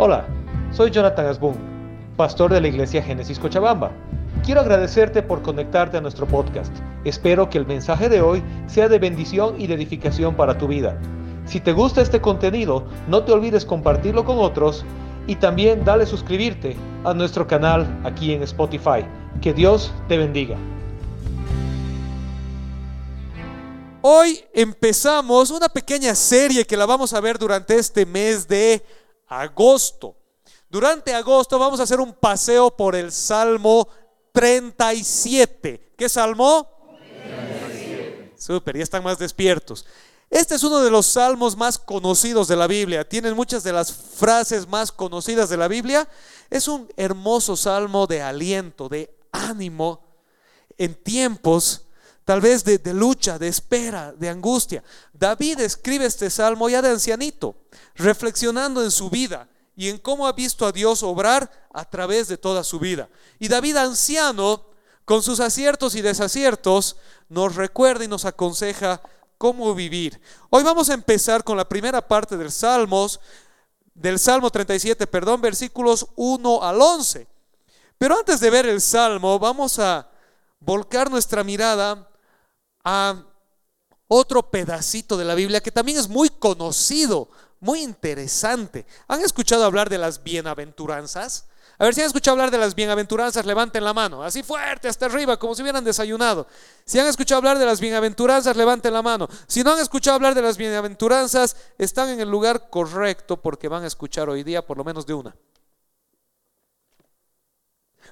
Hola, soy Jonathan Asbun, pastor de la iglesia Génesis Cochabamba. Quiero agradecerte por conectarte a nuestro podcast. Espero que el mensaje de hoy sea de bendición y de edificación para tu vida. Si te gusta este contenido, no te olvides compartirlo con otros y también dale suscribirte a nuestro canal aquí en Spotify. Que Dios te bendiga. Hoy empezamos una pequeña serie que la vamos a ver durante este mes de agosto. Durante agosto vamos a hacer un paseo por el Salmo 37. ¿Qué salmo? 37. Súper, ya están más despiertos. Este es uno de los salmos más conocidos de la Biblia. Tienen muchas de las frases más conocidas de la Biblia. Es un hermoso salmo de aliento, de ánimo en tiempos tal vez de, lucha, de espera, de angustia. David escribe este salmo ya de ancianito, reflexionando en su vida y en cómo ha visto a Dios obrar a través de toda su vida. Y David anciano, con sus aciertos y desaciertos, nos recuerda y nos aconseja cómo vivir. Hoy vamos a empezar con la primera parte del Salmos, del Salmo 37, perdón, versículos 1 al 11. Pero antes de ver el Salmo, vamos a volcar nuestra mirada a otro pedacito de la Biblia que también es muy conocido, muy interesante. ¿Han escuchado hablar de las bienaventuranzas? A ver si han escuchado hablar de las bienaventuranzas, levanten la mano, así fuerte, hasta arriba, como si hubieran desayunado. Si han escuchado hablar de las bienaventuranzas, levanten la mano. Si no han escuchado hablar de las bienaventuranzas, están en el lugar correcto porque van a escuchar hoy día por lo menos de una.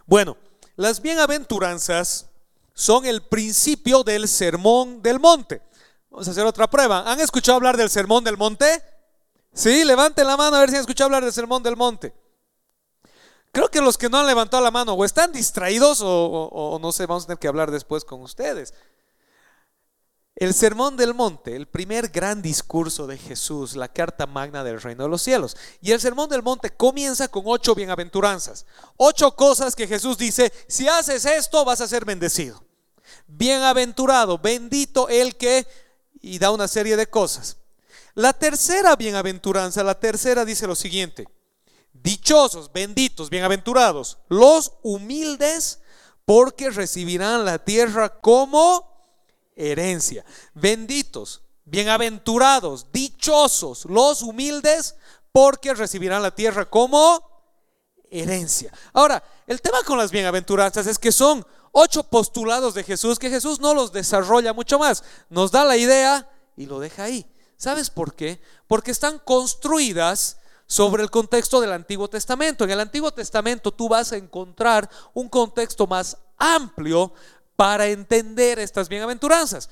Bueno, las bienaventuranzas son el principio del sermón del monte. Vamos a hacer otra prueba. ¿Han escuchado hablar del sermón del monte? Sí, levanten la mano a ver si han escuchado hablar del sermón del monte. Creo que los que no han levantado la mano o están distraídos o, no sé, vamos a tener que hablar después con ustedes. El sermón del monte, el primer gran discurso de Jesús, la carta magna del reino de los cielos. Y el sermón del monte comienza con ocho bienaventuranzas. Ocho cosas que Jesús dice, si haces esto vas a ser bendecido. Bienaventurado, bendito el que, y da una serie de cosas. La tercera bienaventuranza, la tercera dice lo siguiente, dichosos, benditos, bienaventurados, los humildes, porque recibirán la tierra como herencia. Benditos, bienaventurados, dichosos, los humildes, porque recibirán la tierra como herencia. Ahora, el tema con las bienaventuranzas es que son ocho postulados de Jesús que Jesús no los desarrolla mucho más. Nos da la idea y lo deja ahí. ¿Sabes por qué? Porque están construidas sobre el contexto del Antiguo Testamento. En el Antiguo Testamento tú vas a encontrar un contexto más amplio para entender estas bienaventuranzas.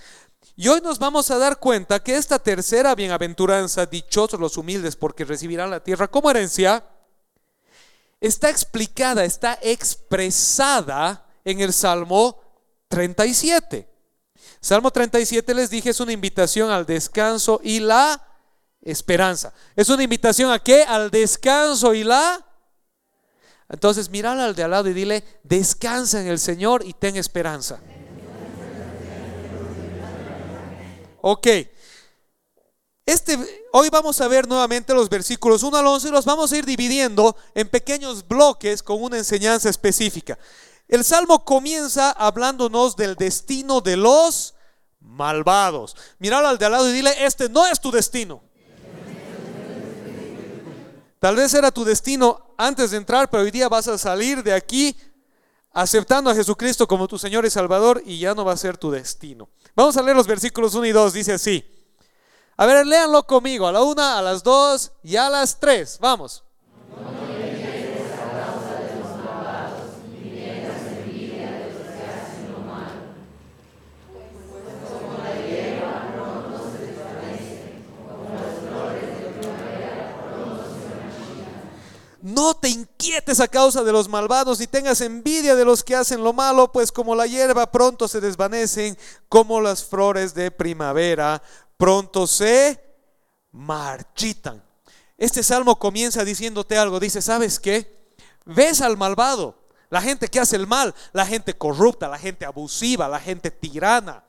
Y hoy nos vamos a dar cuenta que esta tercera bienaventuranza, dichosos los humildes porque recibirán la tierra como herencia, está explicada, está expresada en el Salmo 37. Salmo 37 les dije es una invitación al descanso y la esperanza. ¿Es una invitación a qué? Al descanso y la... Entonces míralo al de al lado y dile, descansa en el Señor y ten esperanza. Ok. Este, hoy vamos a ver nuevamente los versículos 1 al 11 y los vamos a ir dividiendo en pequeños bloques con una enseñanza específica. El salmo comienza hablándonos del destino de los malvados. Míralo al de al lado y dile, este no es tu destino. Tal vez era tu destino antes de entrar, pero hoy día vas a salir de aquí aceptando a Jesucristo como tu Señor y Salvador y ya no va a ser tu destino. Vamos a leer los versículos 1 y 2, dice así. A ver, léanlo conmigo, a la una, a las dos y a las tres. Vamos. No te inquietes a causa de los malvados, ni tengas envidia de los que hacen lo malo, pues como la hierba pronto se desvanecen, como las flores de primavera pronto se marchitan. Este salmo comienza diciéndote algo, dice, ¿sabes qué? Ves al malvado, la gente que hace el mal, la gente corrupta, la gente abusiva, la gente tirana.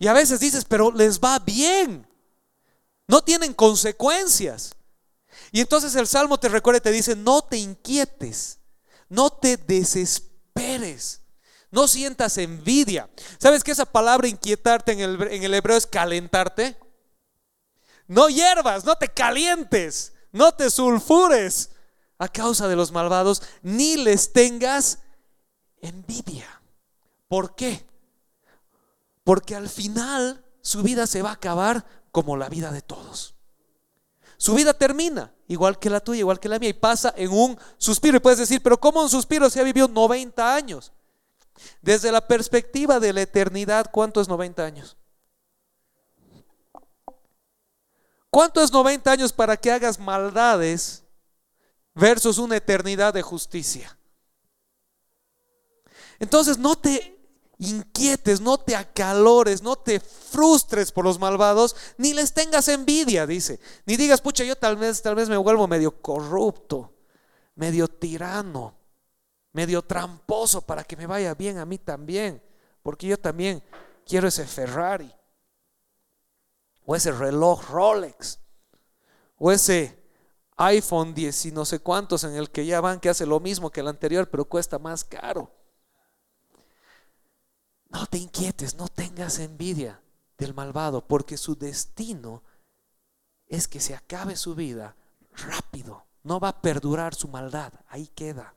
Y a veces dices, pero les va bien, no tienen consecuencias. Y entonces el Salmo te recuerda y te dice, no te inquietes, no te desesperes, no sientas envidia. ¿Sabes que esa palabra inquietarte en el, en el hebreo es calentarte? No hiervas, no te calientes, no te sulfures a causa de los malvados, ni les tengas envidia. ¿Por qué? Porque al final su vida se va a acabar como la vida de todos. Su vida termina, igual que la tuya, igual que la mía, y pasa en un suspiro. Y puedes decir, pero ¿cómo un suspiro se ha vivido 90 años? Desde la perspectiva de la eternidad, ¿cuánto es 90 años? ¿Cuánto es 90 años para que hagas maldades versus una eternidad de justicia? Entonces no te inquietes, no te acalores, no te frustres por los malvados, ni les tengas envidia, dice. Ni digas, pucha, yo tal vez, tal vez me vuelvo medio corrupto, medio tirano, medio tramposo para que me vaya bien a mí también, porque yo también quiero ese Ferrari, o ese reloj Rolex, o ese iPhone 10 y no sé cuántos en el que ya van que hace lo mismo que el anterior, pero cuesta más caro. No te inquietes, no tengas envidia del malvado, porque su destino es que se acabe su vida rápido. No va a perdurar su maldad, ahí queda.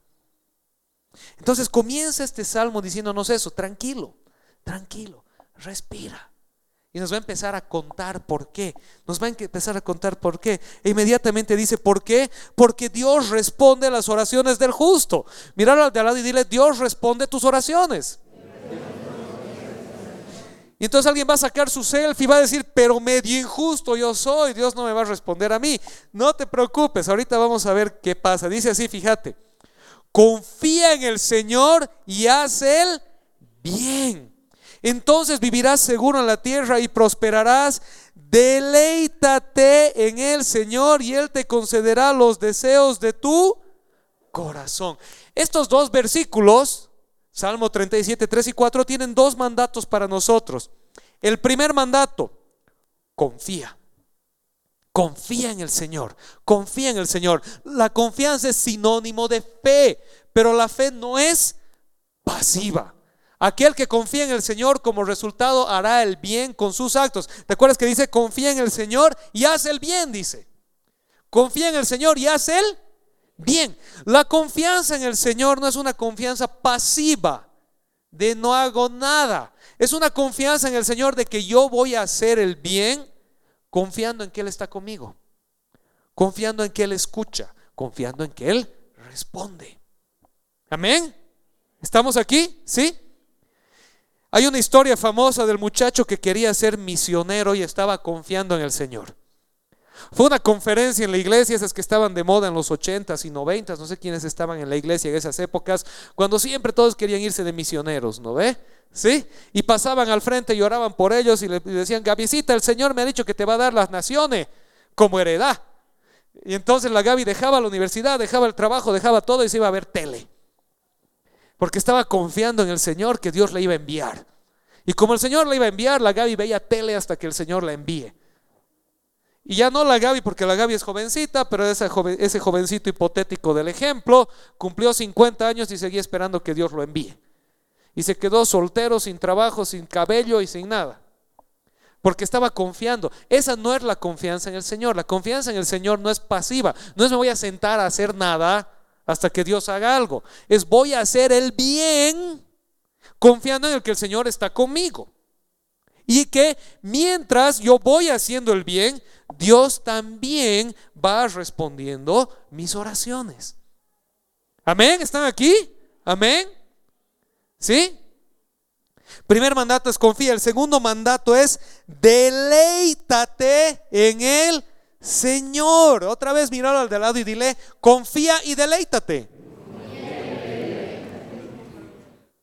Entonces comienza este salmo diciéndonos eso, tranquilo, tranquilo, respira. Y nos va a empezar a contar por qué. Nos va a empezar a contar por qué. E inmediatamente dice, ¿por qué? Porque Dios responde a las oraciones del justo. Míralo al de al lado y dile, Dios responde tus oraciones. Y entonces alguien va a sacar su selfie y va a decir, pero medio injusto yo soy, Dios no me va a responder a mí. No te preocupes, ahorita vamos a ver qué pasa. Dice así, fíjate, confía en el Señor y haz el bien. Entonces vivirás seguro en la tierra y prosperarás. Deleítate en el Señor y Él te concederá los deseos de tu corazón. Estos dos versículos Salmo 37, 3 y 4 tienen dos mandatos para nosotros. El primer mandato, confía. Confía en el Señor, confía en el Señor. La confianza es sinónimo de fe, pero la fe no es pasiva. Aquel que confía en el Señor como resultado hará el bien con sus actos. ¿Te acuerdas que dice confía en el Señor y haz el bien? Dice. Confía en el Señor y haz el Bien, la confianza en el Señor no es una confianza pasiva de no hago nada. Es una confianza en el Señor de que yo voy a hacer el bien confiando en que Él está conmigo, confiando en que Él escucha, confiando en que Él responde. Amén. ¿Estamos aquí? ¿Sí? Hay una historia famosa del muchacho que quería ser misionero y estaba confiando en el Señor. Fue una conferencia en la iglesia, esas que estaban de moda en los 80s y 90s, no sé quiénes estaban en la iglesia en esas épocas, cuando siempre todos querían irse de misioneros, ¿no ve? ¿Sí? Y pasaban al frente y oraban por ellos y le decían, Gavisita, el Señor me ha dicho que te va a dar las naciones como heredad. Y entonces la Gaby dejaba la universidad, dejaba el trabajo, dejaba todo y se iba a ver tele. Porque estaba confiando en el Señor que Dios le iba a enviar. Y como el Señor le iba a enviar, la Gaby veía tele hasta que el Señor la envíe. Y ya no la Gaby, porque la Gaby es jovencita, pero ese, jovencito hipotético del ejemplo cumplió 50 años y seguía esperando que Dios lo envíe. Y se quedó soltero, sin trabajo, sin cabello y sin nada. Porque estaba confiando. Esa no es la confianza en el Señor. La confianza en el Señor no es pasiva. No es me voy a sentar a hacer nada hasta que Dios haga algo. Es voy a hacer el bien confiando en el que el Señor está conmigo. Y que mientras yo voy haciendo el bien, Dios también va respondiendo mis oraciones. Amén, ¿están aquí? Amén. ¿Sí? Primer mandato es confía. El segundo mandato es deleítate en el Señor. Otra vez míralo al de lado y dile, confía y deleítate.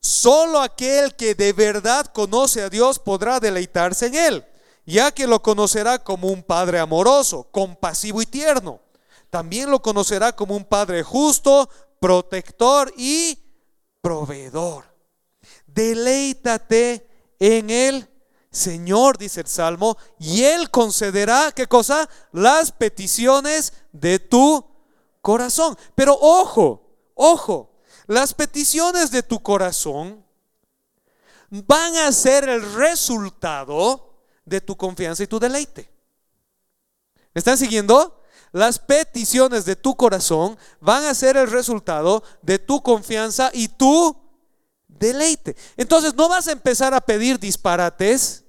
Solo aquel que de verdad conoce a Dios podrá deleitarse en Él ya que lo conocerá como un Padre amoroso, compasivo y tierno. También lo conocerá como un Padre justo, protector y proveedor. Deleítate en el Señor, dice el Salmo, y Él concederá, ¿qué cosa? Las peticiones de tu corazón. Pero ojo, ojo, las peticiones de tu corazón van a ser el resultado de tu confianza y tu deleite. ¿Me están siguiendo? Las peticiones de tu corazón van a ser el resultado de tu confianza y tu deleite. Entonces no vas a empezar a pedir disparates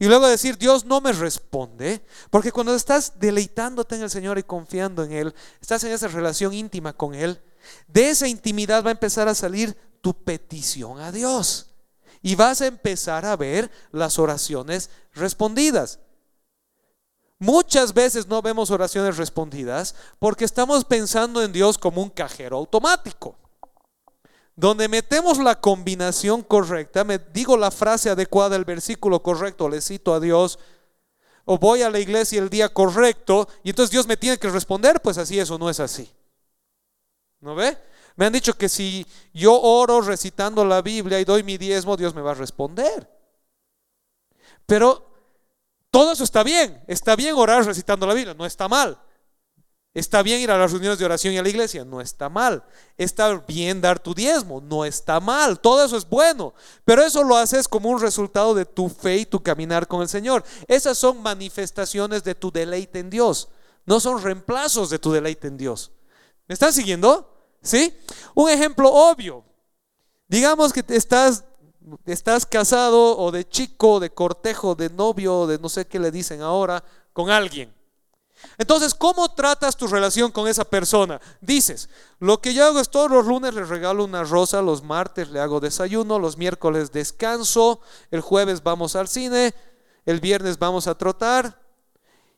y luego decir, Dios no me responde, porque cuando estás deleitándote en el Señor y confiando en Él, estás en esa relación íntima con Él, de esa intimidad va a empezar a salir tu petición a Dios. Y vas a empezar a ver las oraciones respondidas. Muchas veces no vemos oraciones respondidas porque estamos pensando en Dios como un cajero automático. Donde metemos la combinación correcta, me digo la frase adecuada, el versículo correcto, le cito a Dios, o voy a la iglesia el día correcto, y entonces Dios me tiene que responder, pues así eso no es así. ¿No ve? Me han dicho que si yo oro recitando la Biblia y doy mi diezmo, Dios me va a responder. Pero todo eso está bien. Está bien orar recitando la Biblia, no está mal. Está bien ir a las reuniones de oración y a la iglesia, no está mal. Está bien dar tu diezmo, no está mal. Todo eso es bueno. Pero eso lo haces como un resultado de tu fe y tu caminar con el Señor. Esas son manifestaciones de tu deleite en Dios. No son reemplazos de tu deleite en Dios. ¿Me están siguiendo? ¿Sí? Un ejemplo obvio. Digamos que estás, estás casado o de chico, de cortejo, de novio, de no sé qué le dicen ahora, con alguien. Entonces, ¿cómo tratas tu relación con esa persona? Dices, lo que yo hago es todos los lunes le regalo una rosa, los martes le hago desayuno, los miércoles descanso, el jueves vamos al cine, el viernes vamos a trotar,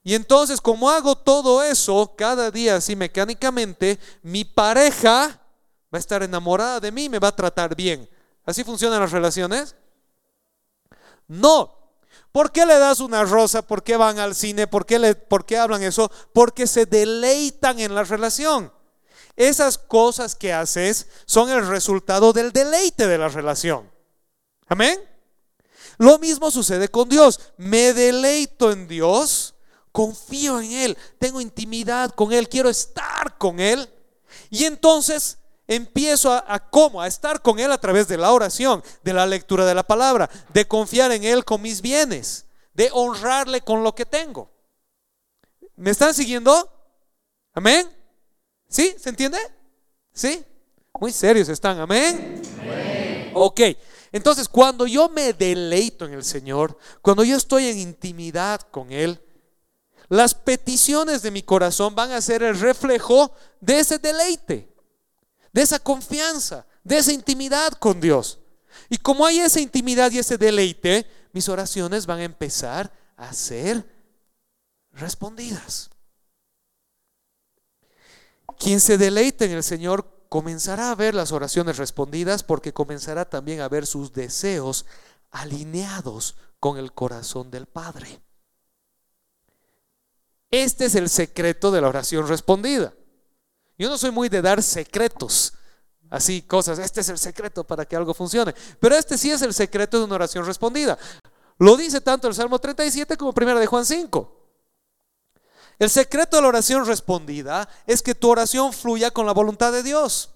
y entonces, como hago todo eso cada día así mecánicamente, mi pareja va a estar enamorada de mí y me va a tratar bien. ¿Así funcionan las relaciones? No. ¿Por qué le das una rosa? ¿Por qué van al cine? ¿Por qué, le, ¿Por qué hablan eso? Porque se deleitan en la relación. Esas cosas que haces son el resultado del deleite de la relación. Amén. Lo mismo sucede con Dios. Me deleito en Dios confío en Él, tengo intimidad con Él, quiero estar con Él. Y entonces empiezo a, cómo, a estar con Él a través de la oración, de la lectura de la palabra, de confiar en Él con mis bienes, de honrarle con lo que tengo. ¿Me están siguiendo? Amén. ¿Sí? ¿Se entiende? ¿Sí? Muy serios están, amén. amén. Ok, entonces cuando yo me deleito en el Señor, cuando yo estoy en intimidad con Él, las peticiones de mi corazón van a ser el reflejo de ese deleite, de esa confianza, de esa intimidad con Dios. Y como hay esa intimidad y ese deleite, mis oraciones van a empezar a ser respondidas. Quien se deleite en el Señor comenzará a ver las oraciones respondidas porque comenzará también a ver sus deseos alineados con el corazón del Padre. Este es el secreto de la oración respondida. Yo no soy muy de dar secretos, así cosas, este es el secreto para que algo funcione, pero este sí es el secreto de una oración respondida. Lo dice tanto el Salmo 37 como primera de Juan 5. El secreto de la oración respondida es que tu oración fluya con la voluntad de Dios.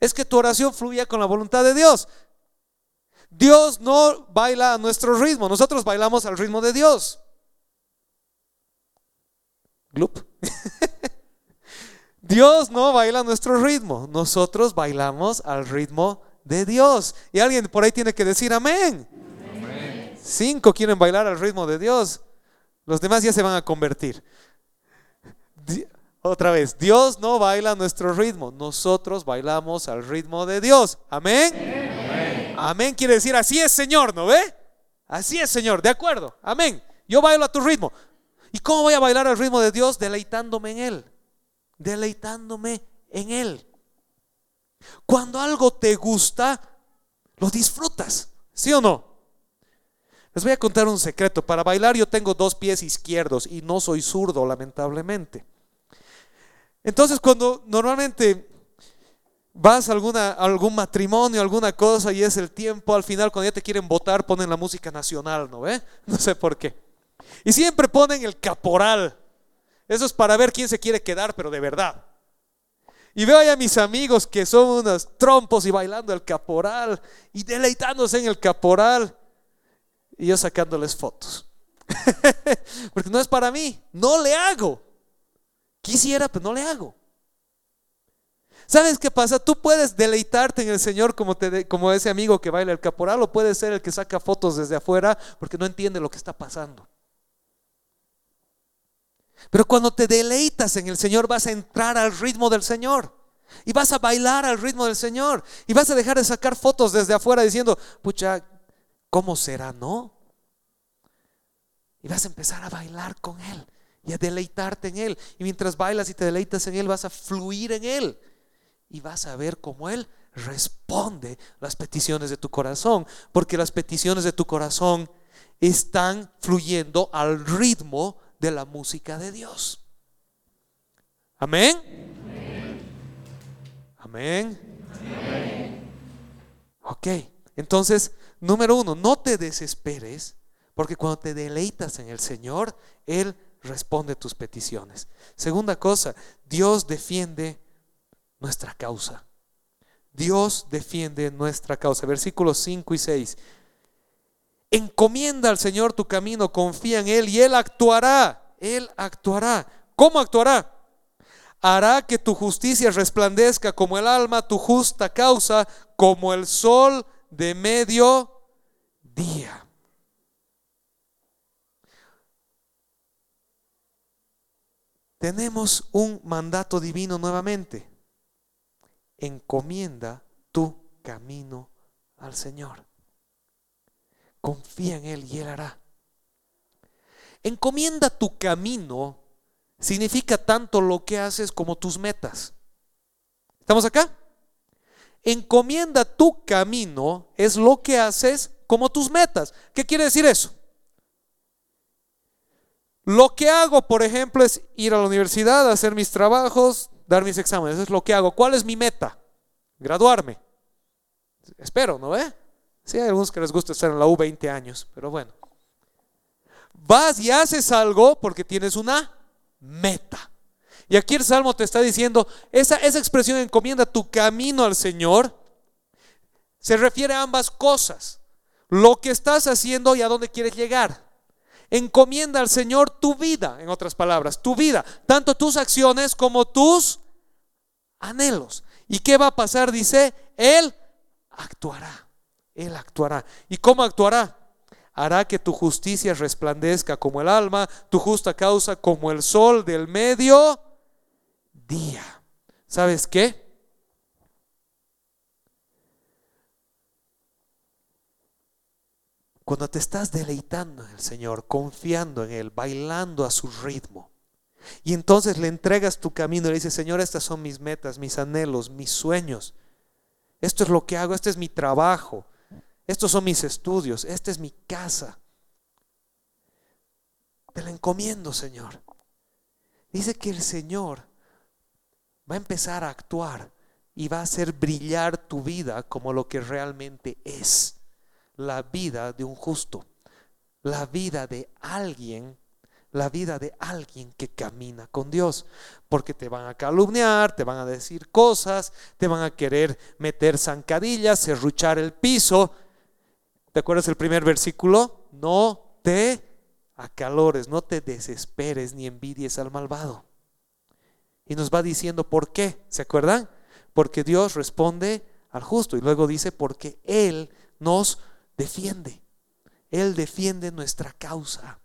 Es que tu oración fluya con la voluntad de Dios. Dios no baila a nuestro ritmo, nosotros bailamos al ritmo de Dios. Dios no baila nuestro ritmo, nosotros bailamos al ritmo de Dios. Y alguien por ahí tiene que decir amén. Cinco quieren bailar al ritmo de Dios, los demás ya se van a convertir. Otra vez, Dios no baila a nuestro ritmo, nosotros bailamos al ritmo de Dios. Amén. Amén quiere decir así es Señor, ¿no ve? Así es Señor, de acuerdo. Amén. Yo bailo a tu ritmo. ¿Y cómo voy a bailar al ritmo de Dios? Deleitándome en Él. Deleitándome en Él. Cuando algo te gusta, lo disfrutas. ¿Sí o no? Les voy a contar un secreto. Para bailar yo tengo dos pies izquierdos y no soy zurdo, lamentablemente. Entonces cuando normalmente vas a alguna, algún matrimonio, alguna cosa y es el tiempo, al final cuando ya te quieren votar ponen la música nacional, ¿no ve? No sé por qué. Y siempre ponen el caporal. Eso es para ver quién se quiere quedar, pero de verdad. Y veo ahí a mis amigos que son unos trompos y bailando el caporal y deleitándose en el caporal. Y yo sacándoles fotos. Porque no es para mí, no le hago. Quisiera, pero no le hago. ¿Sabes qué pasa? Tú puedes deleitarte en el Señor como, te, como ese amigo que baila el caporal o puedes ser el que saca fotos desde afuera porque no entiende lo que está pasando. Pero cuando te deleitas en el Señor vas a entrar al ritmo del Señor. Y vas a bailar al ritmo del Señor. Y vas a dejar de sacar fotos desde afuera diciendo, pucha, ¿cómo será, no? Y vas a empezar a bailar con Él y a deleitarte en Él. Y mientras bailas y te deleitas en Él, vas a fluir en Él y vas a ver cómo Él responde las peticiones de tu corazón, porque las peticiones de tu corazón están fluyendo al ritmo de la música de Dios. Amén. Amén. Ok, entonces, número uno, no te desesperes, porque cuando te deleitas en el Señor, Él responde tus peticiones. Segunda cosa, Dios defiende nuestra causa. Dios defiende nuestra causa. Versículos 5 y 6. Encomienda al Señor tu camino, confía en Él y Él actuará. Él actuará. ¿Cómo actuará? Hará que tu justicia resplandezca como el alma, tu justa causa como el sol de medio día. Tenemos un mandato divino nuevamente encomienda tu camino al Señor. Confía en Él y Él hará. Encomienda tu camino significa tanto lo que haces como tus metas. ¿Estamos acá? Encomienda tu camino es lo que haces como tus metas. ¿Qué quiere decir eso? Lo que hago, por ejemplo, es ir a la universidad, hacer mis trabajos, dar mis exámenes. Es lo que hago. ¿Cuál es mi meta? Graduarme. Espero, ¿no ve? Sí, hay algunos que les gusta estar en la U 20 años, pero bueno. Vas y haces algo porque tienes una meta. Y aquí el Salmo te está diciendo, esa, esa expresión encomienda tu camino al Señor, se refiere a ambas cosas. Lo que estás haciendo y a dónde quieres llegar. Encomienda al Señor tu vida, en otras palabras, tu vida, tanto tus acciones como tus anhelos. ¿Y qué va a pasar? Dice, Él actuará, Él actuará. ¿Y cómo actuará? Hará que tu justicia resplandezca como el alma, tu justa causa como el sol del medio día. ¿Sabes qué? Cuando te estás deleitando en el Señor, confiando en Él, bailando a su ritmo, y entonces le entregas tu camino le dices, Señor, estas son mis metas, mis anhelos, mis sueños. Esto es lo que hago, este es mi trabajo, estos son mis estudios, esta es mi casa. Te la encomiendo, Señor. Dice que el Señor va a empezar a actuar y va a hacer brillar tu vida como lo que realmente es la vida de un justo, la vida de alguien, la vida de alguien que camina con Dios, porque te van a calumniar, te van a decir cosas, te van a querer meter zancadillas, serruchar el piso. ¿Te acuerdas el primer versículo? No te acalores, no te desesperes ni envidies al malvado. Y nos va diciendo por qué, ¿se acuerdan? Porque Dios responde al justo y luego dice porque Él nos defiende. Él defiende nuestra causa.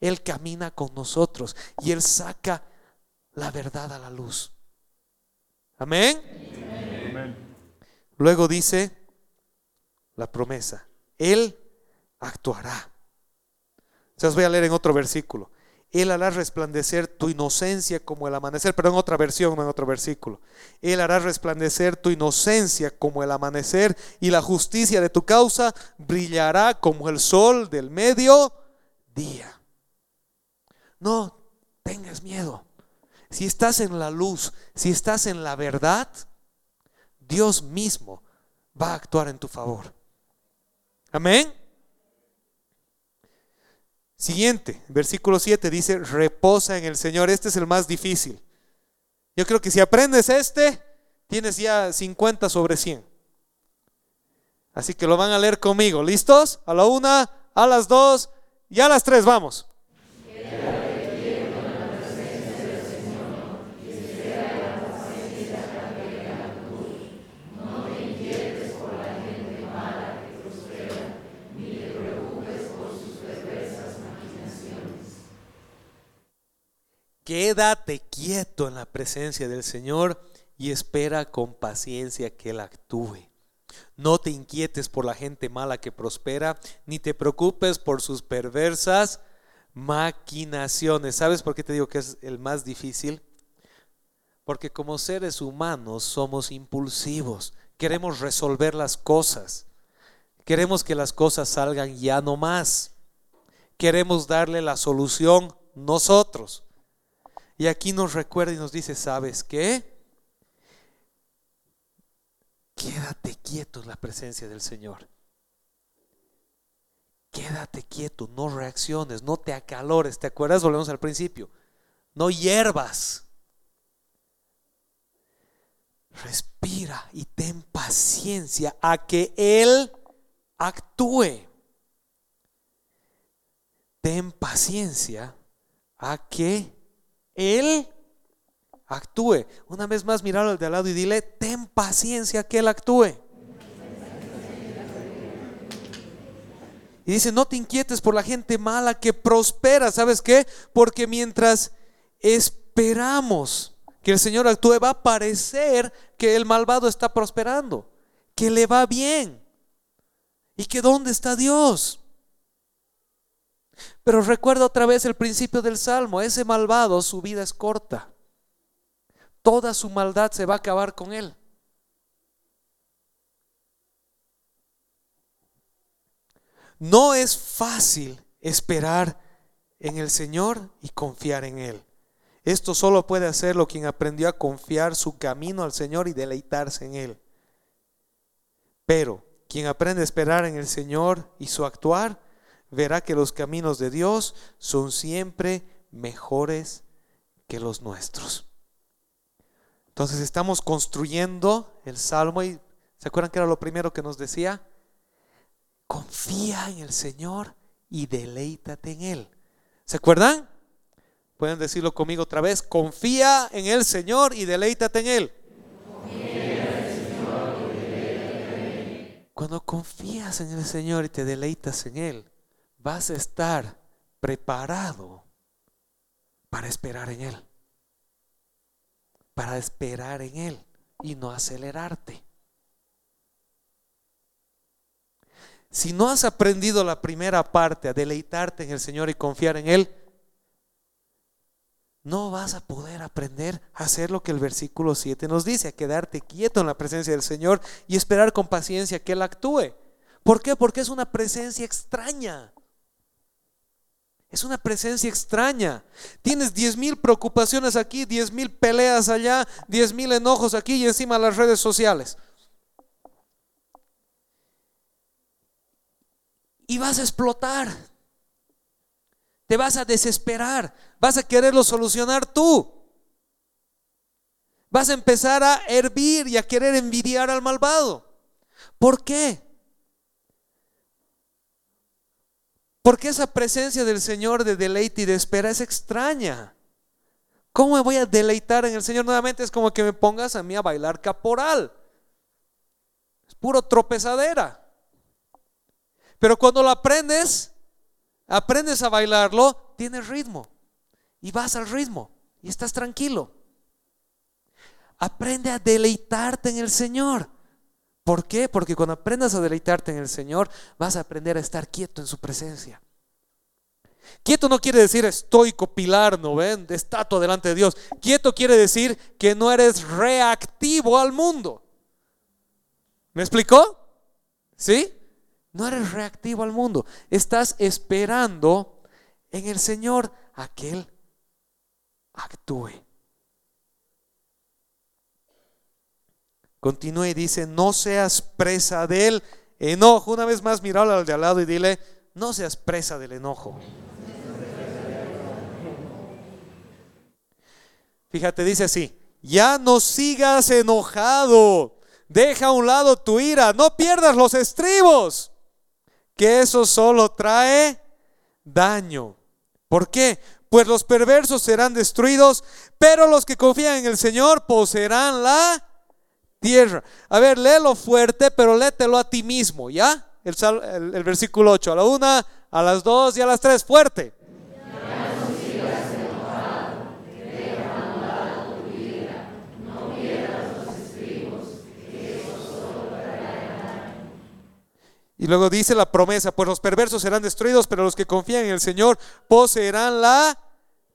Él camina con nosotros y Él saca la verdad a la luz. Amén. Luego dice la promesa. Él actuará. Se os voy a leer en otro versículo. Él hará resplandecer tu inocencia como el amanecer, pero en otra versión, no en otro versículo. Él hará resplandecer tu inocencia como el amanecer y la justicia de tu causa brillará como el sol del medio día. No tengas miedo. Si estás en la luz, si estás en la verdad, Dios mismo va a actuar en tu favor. Amén. Siguiente, versículo 7 dice, reposa en el Señor. Este es el más difícil. Yo creo que si aprendes este, tienes ya 50 sobre 100. Así que lo van a leer conmigo. ¿Listos? A la una, a las dos y a las tres. Vamos. Quédate quieto en la presencia del Señor y espera con paciencia que Él actúe. No te inquietes por la gente mala que prospera, ni te preocupes por sus perversas maquinaciones. ¿Sabes por qué te digo que es el más difícil? Porque como seres humanos somos impulsivos, queremos resolver las cosas, queremos que las cosas salgan ya no más, queremos darle la solución nosotros. Y aquí nos recuerda y nos dice, ¿sabes qué? Quédate quieto en la presencia del Señor. Quédate quieto, no reacciones, no te acalores. ¿Te acuerdas? Volvemos al principio. No hierbas. Respira y ten paciencia a que Él actúe. Ten paciencia a que él actúe. Una vez más, mirarlo al de al lado y dile, ten paciencia que Él actúe. Y dice, no te inquietes por la gente mala que prospera. ¿Sabes qué? Porque mientras esperamos que el Señor actúe, va a parecer que el malvado está prosperando, que le va bien. ¿Y que dónde está Dios? Pero recuerda otra vez el principio del Salmo, ese malvado su vida es corta. Toda su maldad se va a acabar con él. No es fácil esperar en el Señor y confiar en Él. Esto solo puede hacerlo quien aprendió a confiar su camino al Señor y deleitarse en Él. Pero quien aprende a esperar en el Señor y su actuar, verá que los caminos de Dios son siempre mejores que los nuestros. Entonces estamos construyendo el Salmo y ¿se acuerdan que era lo primero que nos decía? Confía en el Señor y deleítate en Él. ¿Se acuerdan? Pueden decirlo conmigo otra vez. Confía en el Señor y deleítate en Él. Cuando confías en el Señor y te deleitas en Él, vas a estar preparado para esperar en Él. Para esperar en Él y no acelerarte. Si no has aprendido la primera parte, a deleitarte en el Señor y confiar en Él, no vas a poder aprender a hacer lo que el versículo 7 nos dice, a quedarte quieto en la presencia del Señor y esperar con paciencia que Él actúe. ¿Por qué? Porque es una presencia extraña. Es una presencia extraña. Tienes diez mil preocupaciones aquí, diez mil peleas allá, diez mil enojos aquí y encima las redes sociales. Y vas a explotar. Te vas a desesperar. Vas a quererlo solucionar tú. Vas a empezar a hervir y a querer envidiar al malvado. ¿Por qué? Porque esa presencia del Señor de deleite y de espera es extraña. ¿Cómo me voy a deleitar en el Señor? Nuevamente es como que me pongas a mí a bailar caporal. Es puro tropezadera. Pero cuando lo aprendes, aprendes a bailarlo, tienes ritmo. Y vas al ritmo. Y estás tranquilo. Aprende a deleitarte en el Señor. ¿Por qué? Porque cuando aprendas a deleitarte en el Señor, vas a aprender a estar quieto en su presencia. Quieto no quiere decir estoico, pilar, ¿no ven? Estatua delante de Dios. Quieto quiere decir que no eres reactivo al mundo. ¿Me explicó? ¿Sí? No eres reactivo al mundo. Estás esperando en el Señor a que Él actúe. Continúa y dice, no seas presa del enojo. Una vez más, mira al de al lado y dile, no seas presa del enojo. Fíjate, dice así, ya no sigas enojado, deja a un lado tu ira, no pierdas los estribos, que eso solo trae daño. ¿Por qué? Pues los perversos serán destruidos, pero los que confían en el Señor poseerán la tierra. A ver, léelo fuerte, pero léetelo a ti mismo, ¿ya? El, el versículo 8, a la una, a las dos y a las tres, fuerte. Y luego dice la promesa, pues los perversos serán destruidos, pero los que confían en el Señor poseerán la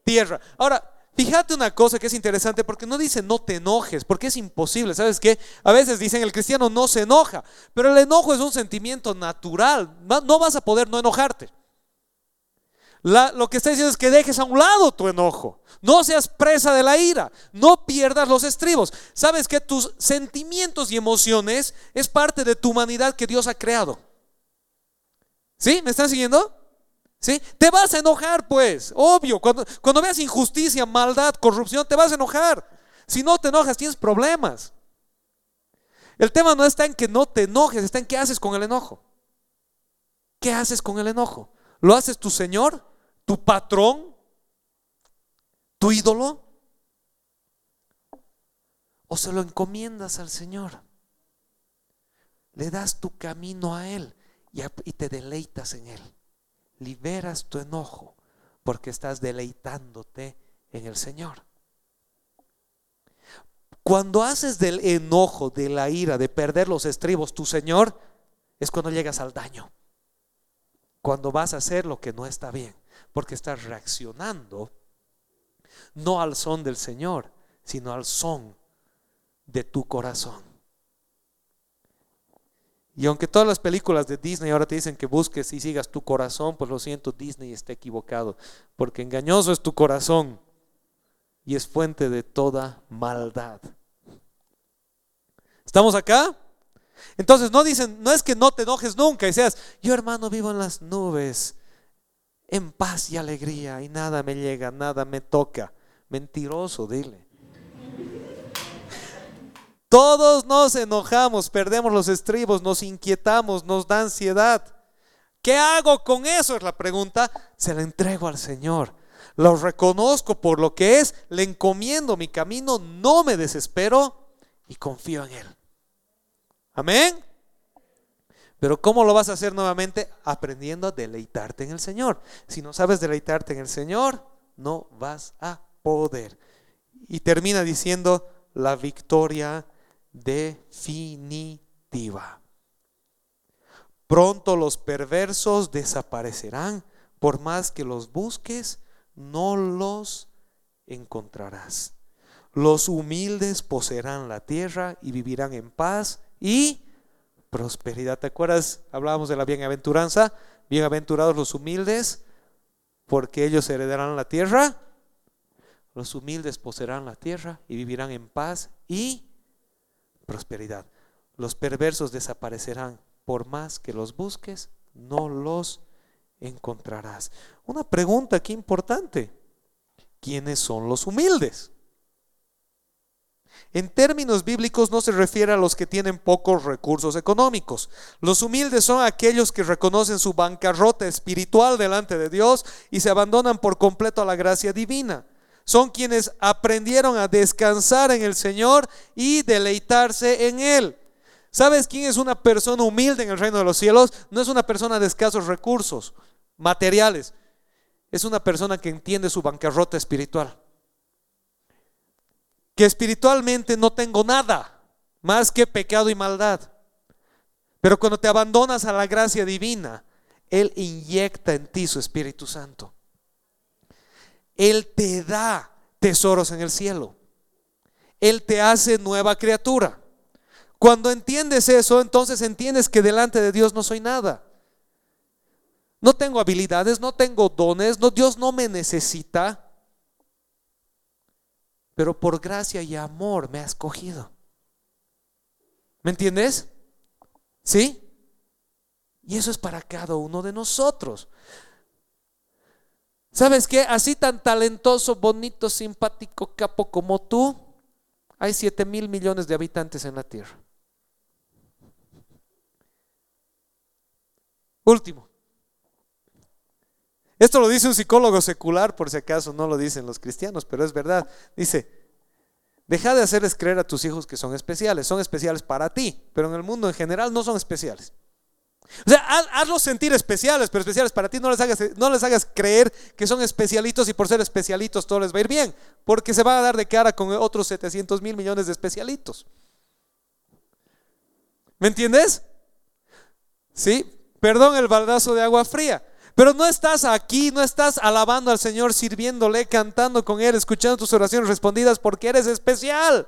tierra. Ahora, fíjate una cosa que es interesante, porque no dice no te enojes, porque es imposible, ¿sabes qué? A veces dicen el cristiano no se enoja, pero el enojo es un sentimiento natural, no vas a poder no enojarte. lo que está diciendo es que dejes a un lado tu enojo. No seas presa de la ira. No pierdas los estribos. Sabes que tus sentimientos y emociones es parte de tu humanidad que Dios ha creado. ¿Sí? ¿Me están siguiendo? ¿Sí? Te vas a enojar, pues, obvio. Cuando, cuando veas injusticia, maldad, corrupción, te vas a enojar. Si no te enojas, tienes problemas. El tema no está en que no te enojes, está en qué haces con el enojo. ¿Qué haces con el enojo? ¿Lo haces tu Señor? ¿Tu patrón? ¿Tu ídolo? ¿O se lo encomiendas al Señor? Le das tu camino a Él y te deleitas en Él. Liberas tu enojo porque estás deleitándote en el Señor. Cuando haces del enojo, de la ira, de perder los estribos tu Señor, es cuando llegas al daño. Cuando vas a hacer lo que no está bien, porque estás reaccionando no al son del Señor, sino al son de tu corazón. Y aunque todas las películas de Disney ahora te dicen que busques y sigas tu corazón, pues lo siento, Disney está equivocado, porque engañoso es tu corazón y es fuente de toda maldad. ¿Estamos acá? Entonces no dicen, no es que no te enojes nunca y seas, yo hermano vivo en las nubes, en paz y alegría y nada me llega, nada me toca. Mentiroso, dile. Todos nos enojamos, perdemos los estribos, nos inquietamos, nos da ansiedad. ¿Qué hago con eso? Es la pregunta. Se la entrego al Señor. Lo reconozco por lo que es, le encomiendo mi camino, no me desespero y confío en Él. Amén. Pero ¿cómo lo vas a hacer nuevamente? Aprendiendo a deleitarte en el Señor. Si no sabes deleitarte en el Señor, no vas a poder. Y termina diciendo, la victoria definitiva. Pronto los perversos desaparecerán, por más que los busques, no los encontrarás. Los humildes poseerán la tierra y vivirán en paz y prosperidad. ¿Te acuerdas? Hablábamos de la bienaventuranza. Bienaventurados los humildes, porque ellos heredarán la tierra. Los humildes poseerán la tierra y vivirán en paz y prosperidad. Los perversos desaparecerán. Por más que los busques, no los encontrarás. Una pregunta aquí importante. ¿Quiénes son los humildes? En términos bíblicos no se refiere a los que tienen pocos recursos económicos. Los humildes son aquellos que reconocen su bancarrota espiritual delante de Dios y se abandonan por completo a la gracia divina son quienes aprendieron a descansar en el Señor y deleitarse en Él. ¿Sabes quién es una persona humilde en el reino de los cielos? No es una persona de escasos recursos materiales. Es una persona que entiende su bancarrota espiritual. Que espiritualmente no tengo nada más que pecado y maldad. Pero cuando te abandonas a la gracia divina, Él inyecta en ti su Espíritu Santo. Él te da tesoros en el cielo. Él te hace nueva criatura. Cuando entiendes eso, entonces entiendes que delante de Dios no soy nada. No tengo habilidades, no tengo dones, no, Dios no me necesita. Pero por gracia y amor me ha escogido. ¿Me entiendes? ¿Sí? Y eso es para cada uno de nosotros. ¿Sabes qué? Así tan talentoso, bonito, simpático, capo como tú, hay 7 mil millones de habitantes en la tierra. Último. Esto lo dice un psicólogo secular, por si acaso no lo dicen los cristianos, pero es verdad. Dice, deja de hacerles creer a tus hijos que son especiales. Son especiales para ti, pero en el mundo en general no son especiales. O sea, hazlos sentir especiales, pero especiales para ti. No les, hagas, no les hagas creer que son especialitos y por ser especialitos todo les va a ir bien, porque se va a dar de cara con otros 700 mil millones de especialitos. ¿Me entiendes? Sí, perdón el baldazo de agua fría. Pero no estás aquí, no estás alabando al Señor, sirviéndole, cantando con Él, escuchando tus oraciones respondidas porque eres especial.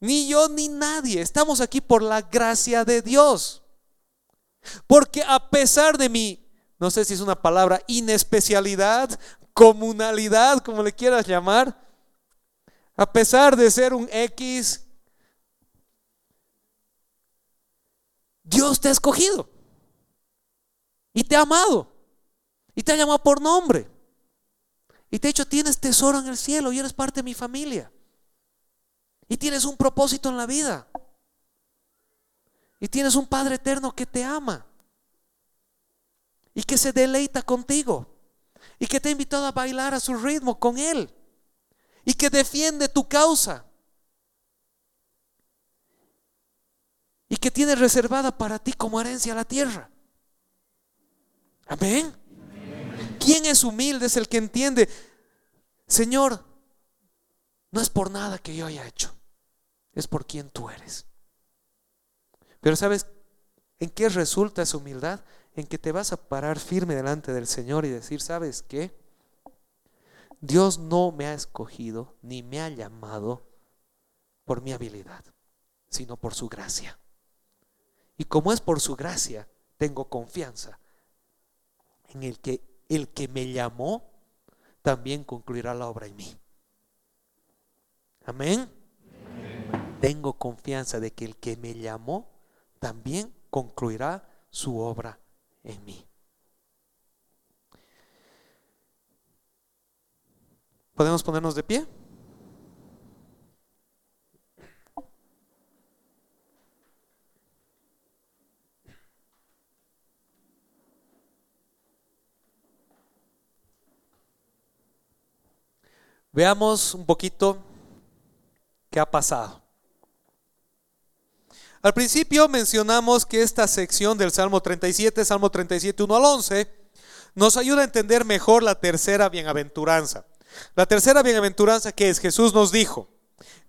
Ni yo ni nadie. Estamos aquí por la gracia de Dios. Porque a pesar de mi, no sé si es una palabra, inespecialidad, comunalidad, como le quieras llamar, a pesar de ser un X, Dios te ha escogido y te ha amado y te ha llamado por nombre y te ha dicho tienes tesoro en el cielo y eres parte de mi familia. Y tienes un propósito en la vida. Y tienes un Padre eterno que te ama. Y que se deleita contigo. Y que te ha invitado a bailar a su ritmo con Él. Y que defiende tu causa. Y que tiene reservada para ti como herencia la tierra. Amén. ¿Quién es humilde? Es el que entiende. Señor, no es por nada que yo haya hecho es por quien tú eres. Pero ¿sabes en qué resulta esa humildad? En que te vas a parar firme delante del Señor y decir, ¿sabes qué? Dios no me ha escogido ni me ha llamado por mi habilidad, sino por su gracia. Y como es por su gracia, tengo confianza en el que el que me llamó también concluirá la obra en mí. Amén tengo confianza de que el que me llamó también concluirá su obra en mí. ¿Podemos ponernos de pie? Veamos un poquito qué ha pasado. Al principio mencionamos que esta sección del Salmo 37, Salmo 37, 1 al 11, nos ayuda a entender mejor la tercera bienaventuranza. La tercera bienaventuranza que es, Jesús nos dijo,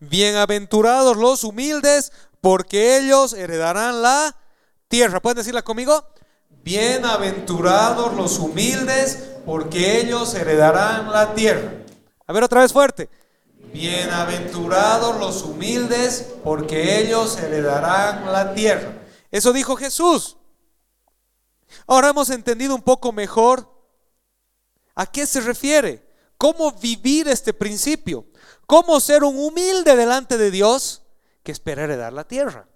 bienaventurados los humildes, porque ellos heredarán la tierra. ¿Pueden decirla conmigo? Bienaventurados los humildes, porque ellos heredarán la tierra. A ver otra vez fuerte. Bienaventurados los humildes, porque ellos heredarán la tierra. Eso dijo Jesús. Ahora hemos entendido un poco mejor a qué se refiere, cómo vivir este principio, cómo ser un humilde delante de Dios que espera heredar la tierra.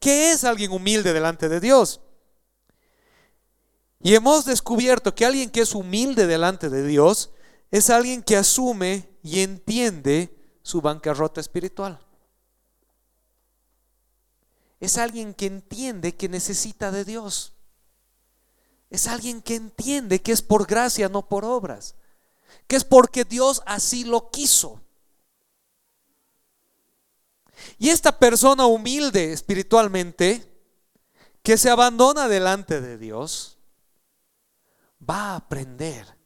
¿Qué es alguien humilde delante de Dios? Y hemos descubierto que alguien que es humilde delante de Dios es alguien que asume y entiende su bancarrota espiritual. Es alguien que entiende que necesita de Dios. Es alguien que entiende que es por gracia, no por obras. Que es porque Dios así lo quiso. Y esta persona humilde espiritualmente, que se abandona delante de Dios, va a aprender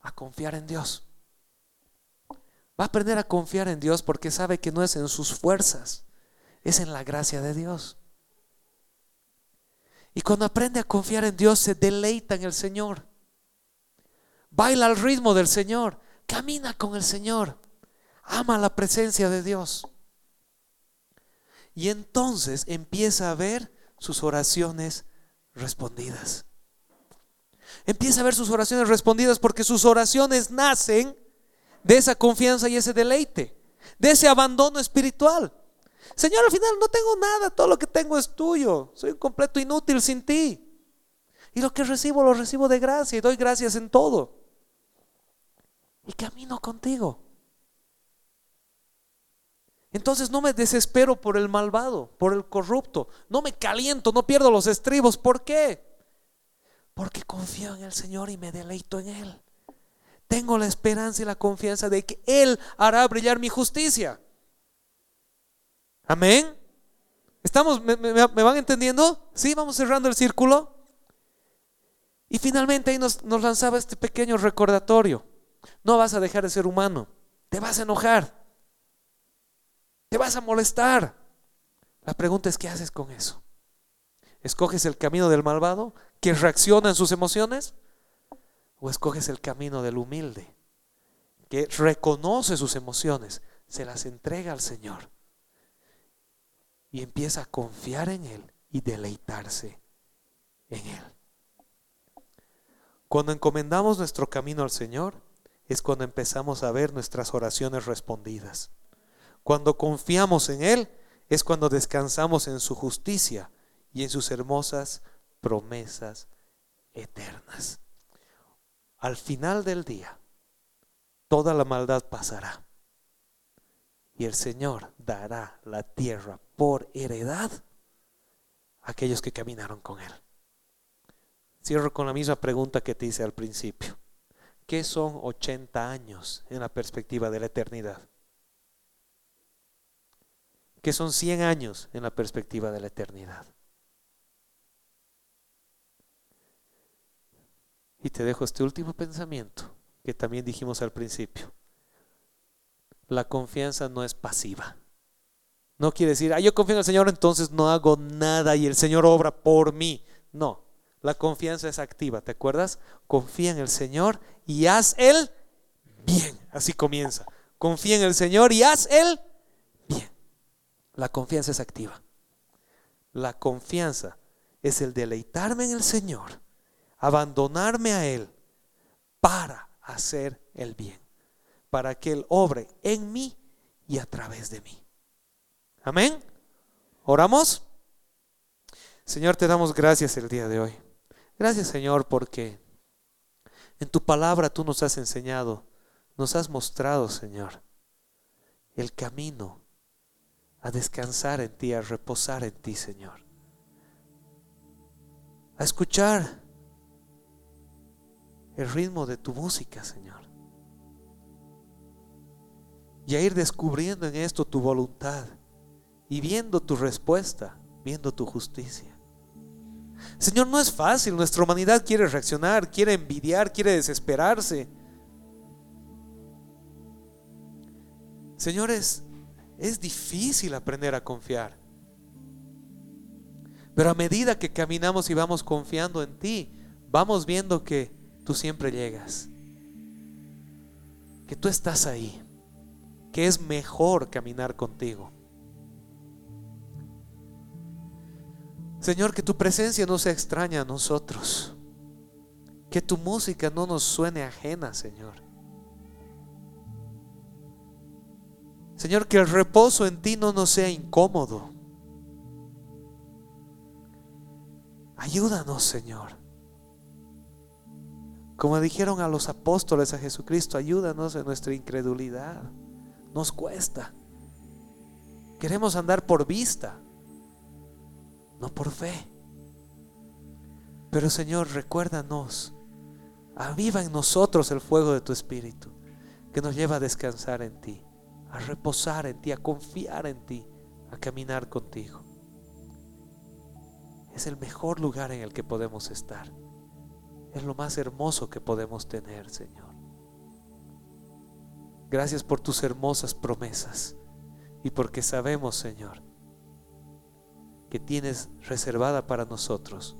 a confiar en Dios. Va a aprender a confiar en Dios porque sabe que no es en sus fuerzas, es en la gracia de Dios. Y cuando aprende a confiar en Dios, se deleita en el Señor. Baila al ritmo del Señor, camina con el Señor, ama la presencia de Dios. Y entonces empieza a ver sus oraciones respondidas. Empieza a ver sus oraciones respondidas porque sus oraciones nacen de esa confianza y ese deleite, de ese abandono espiritual. Señor, al final no tengo nada, todo lo que tengo es tuyo. Soy un completo inútil sin ti. Y lo que recibo lo recibo de gracia y doy gracias en todo. Y camino contigo. Entonces no me desespero por el malvado, por el corrupto. No me caliento, no pierdo los estribos. ¿Por qué? Porque confío en el Señor y me deleito en Él. Tengo la esperanza y la confianza de que Él hará brillar mi justicia. Amén. ¿Estamos, me, van entendiendo? Sí, vamos cerrando el círculo. Y finalmente ahí nos, nos lanzaba este pequeño recordatorio. No vas a dejar de ser humano. Te vas a enojar. Te vas a molestar. La pregunta es, ¿qué haces con eso? ¿Escoges el camino del malvado que reacciona en sus emociones? ¿O escoges el camino del humilde que reconoce sus emociones, se las entrega al Señor y empieza a confiar en Él y deleitarse en Él? Cuando encomendamos nuestro camino al Señor es cuando empezamos a ver nuestras oraciones respondidas. Cuando confiamos en Él es cuando descansamos en su justicia y en sus hermosas promesas eternas. Al final del día, toda la maldad pasará y el Señor dará la tierra por heredad a aquellos que caminaron con Él. Cierro con la misma pregunta que te hice al principio. ¿Qué son 80 años en la perspectiva de la eternidad? ¿Qué son 100 años en la perspectiva de la eternidad? Y te dejo este último pensamiento que también dijimos al principio. La confianza no es pasiva. No quiere decir, ah, yo confío en el Señor, entonces no hago nada y el Señor obra por mí. No, la confianza es activa, ¿te acuerdas? Confía en el Señor y haz el bien. Así comienza. Confía en el Señor y haz el bien. La confianza es activa. La confianza es el deleitarme en el Señor, abandonarme a Él para hacer el bien, para que Él obre en mí y a través de mí. Amén. ¿Oramos? Señor, te damos gracias el día de hoy. Gracias Señor porque en tu palabra tú nos has enseñado, nos has mostrado Señor el camino a descansar en ti, a reposar en ti Señor. A escuchar el ritmo de tu música Señor. Y a ir descubriendo en esto tu voluntad y viendo tu respuesta, viendo tu justicia. Señor, no es fácil. Nuestra humanidad quiere reaccionar, quiere envidiar, quiere desesperarse. Señores, es difícil aprender a confiar. Pero a medida que caminamos y vamos confiando en ti, vamos viendo que tú siempre llegas. Que tú estás ahí. Que es mejor caminar contigo. Señor, que tu presencia no sea extraña a nosotros. Que tu música no nos suene ajena, Señor. Señor, que el reposo en ti no nos sea incómodo. Ayúdanos, Señor. Como dijeron a los apóstoles a Jesucristo, ayúdanos en nuestra incredulidad. Nos cuesta. Queremos andar por vista no por fe. Pero Señor, recuérdanos, aviva en nosotros el fuego de tu Espíritu, que nos lleva a descansar en ti, a reposar en ti, a confiar en ti, a caminar contigo. Es el mejor lugar en el que podemos estar. Es lo más hermoso que podemos tener, Señor. Gracias por tus hermosas promesas y porque sabemos, Señor, que tienes reservada para nosotros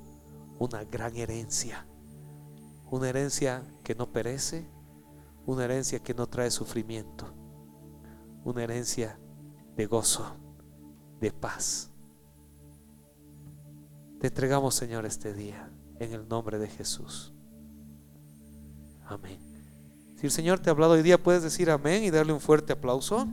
una gran herencia. Una herencia que no perece, una herencia que no trae sufrimiento, una herencia de gozo, de paz. Te entregamos, Señor, este día en el nombre de Jesús. Amén. Si el Señor te ha hablado hoy día, puedes decir amén y darle un fuerte aplauso.